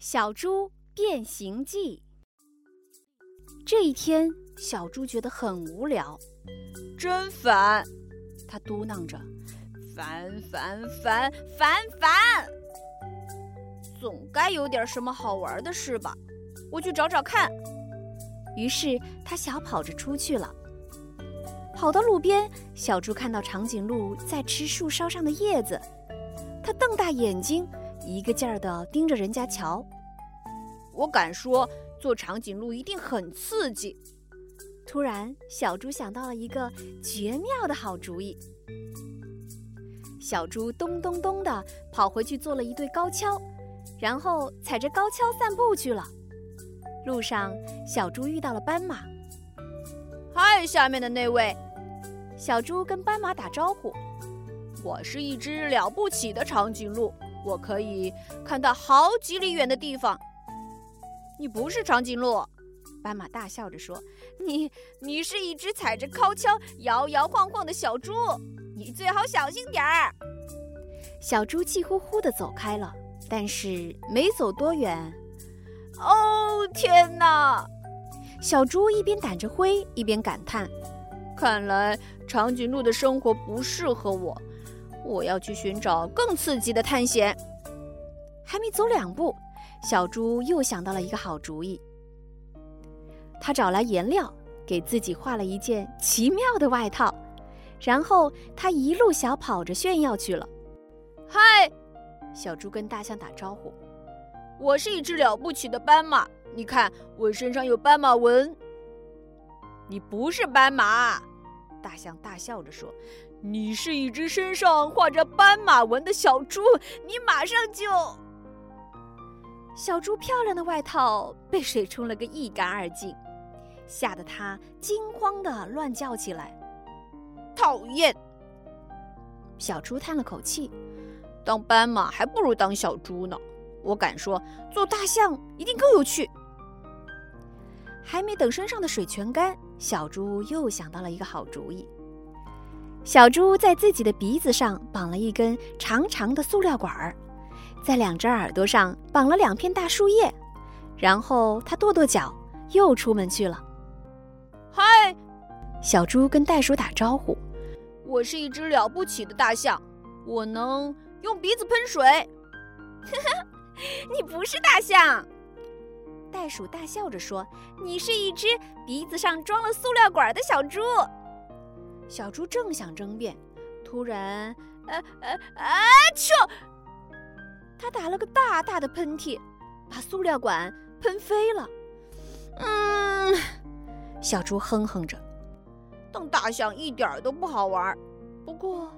小猪变形记。这一天，小猪觉得很无聊，真烦。他嘟囔着：“烦烦烦烦烦，总该有点什么好玩的事吧？我去找找看。”于是他小跑着出去了。跑到路边，小猪看到长颈鹿在吃树梢上的叶子，它瞪大眼睛。一个劲儿地盯着人家瞧，我敢说，做长颈鹿一定很刺激。突然，小猪想到了一个绝妙的好主意。小猪咚咚咚地跑回去做了一对高跷，然后踩着高跷散步去了。路上，小猪遇到了斑马。嗨，下面的那位，小猪跟斑马打招呼：“我是一只了不起的长颈鹿。”我可以看到好几里远的地方。你不是长颈鹿，斑马大笑着说：“你，你是一只踩着高跷摇摇晃晃的小猪，你最好小心点儿。”小猪气呼呼地走开了，但是没走多远，哦天哪！小猪一边掸着灰，一边感叹：“看来长颈鹿的生活不适合我。”我要去寻找更刺激的探险。还没走两步，小猪又想到了一个好主意。他找来颜料，给自己画了一件奇妙的外套，然后他一路小跑着炫耀去了。嗨，小猪跟大象打招呼：“我是一只了不起的斑马，你看我身上有斑马纹。”你不是斑马，大象大笑着说。你是一只身上画着斑马纹的小猪，你马上就……小猪漂亮的外套被水冲了个一干二净，吓得它惊慌的乱叫起来。讨厌！小猪叹了口气，当斑马还不如当小猪呢。我敢说，做大象一定更有趣。还没等身上的水全干，小猪又想到了一个好主意。小猪在自己的鼻子上绑了一根长长的塑料管儿，在两只耳朵上绑了两片大树叶，然后它跺跺脚，又出门去了。嗨，小猪跟袋鼠打招呼：“我是一只了不起的大象，我能用鼻子喷水。”呵呵，你不是大象。袋鼠大笑着说：“你是一只鼻子上装了塑料管的小猪。”小猪正想争辩，突然，呃呃啊！啾！他打了个大大的喷嚏，把塑料管喷飞了。嗯，小猪哼哼着，当大象一点都不好玩，不过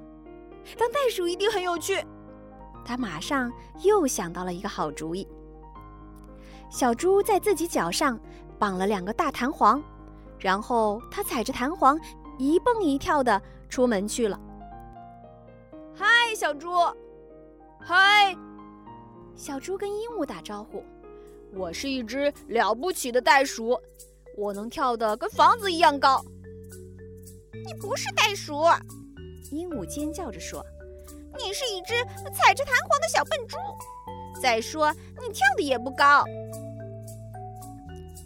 当袋鼠一定很有趣。他马上又想到了一个好主意。小猪在自己脚上绑了两个大弹簧，然后他踩着弹簧。一蹦一跳的出门去了。嗨，小猪！嗨，小猪跟鹦鹉打招呼：“我是一只了不起的袋鼠，我能跳得跟房子一样高。”你不是袋鼠！鹦鹉尖叫着说：“你是一只踩着弹簧的小笨猪。再说，你跳的也不高。”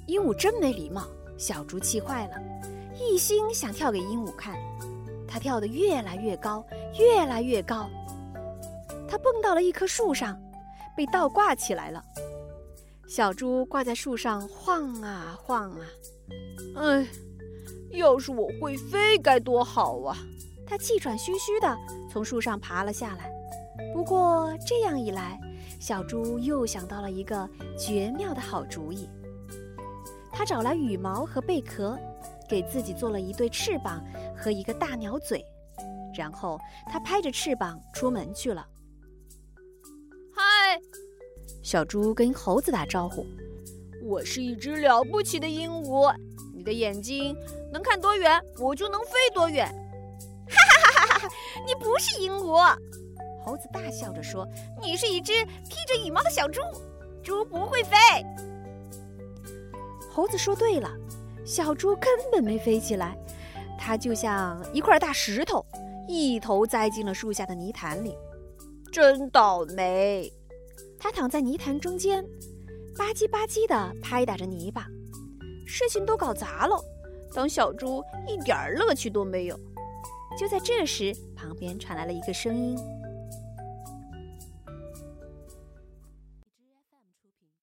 鹦鹉真没礼貌，小猪气坏了。一心想跳给鹦鹉看，它跳得越来越高，越来越高。它蹦到了一棵树上，被倒挂起来了。小猪挂在树上晃啊晃啊，哎，要是我会飞该多好啊！它气喘吁吁地从树上爬了下来。不过这样一来，小猪又想到了一个绝妙的好主意。它找来羽毛和贝壳。给自己做了一对翅膀和一个大鸟嘴，然后他拍着翅膀出门去了。嗨，小猪跟猴子打招呼：“我是一只了不起的鹦鹉，你的眼睛能看多远，我就能飞多远。”哈哈哈哈哈哈！你不是鹦鹉，猴子大笑着说：“你是一只披着羽毛的小猪，猪不会飞。”猴子说对了。小猪根本没飞起来，它就像一块大石头，一头栽进了树下的泥潭里。真倒霉！它躺在泥潭中间，吧唧吧唧地拍打着泥巴，事情都搞砸了。当小猪一点乐趣都没有。就在这时，旁边传来了一个声音。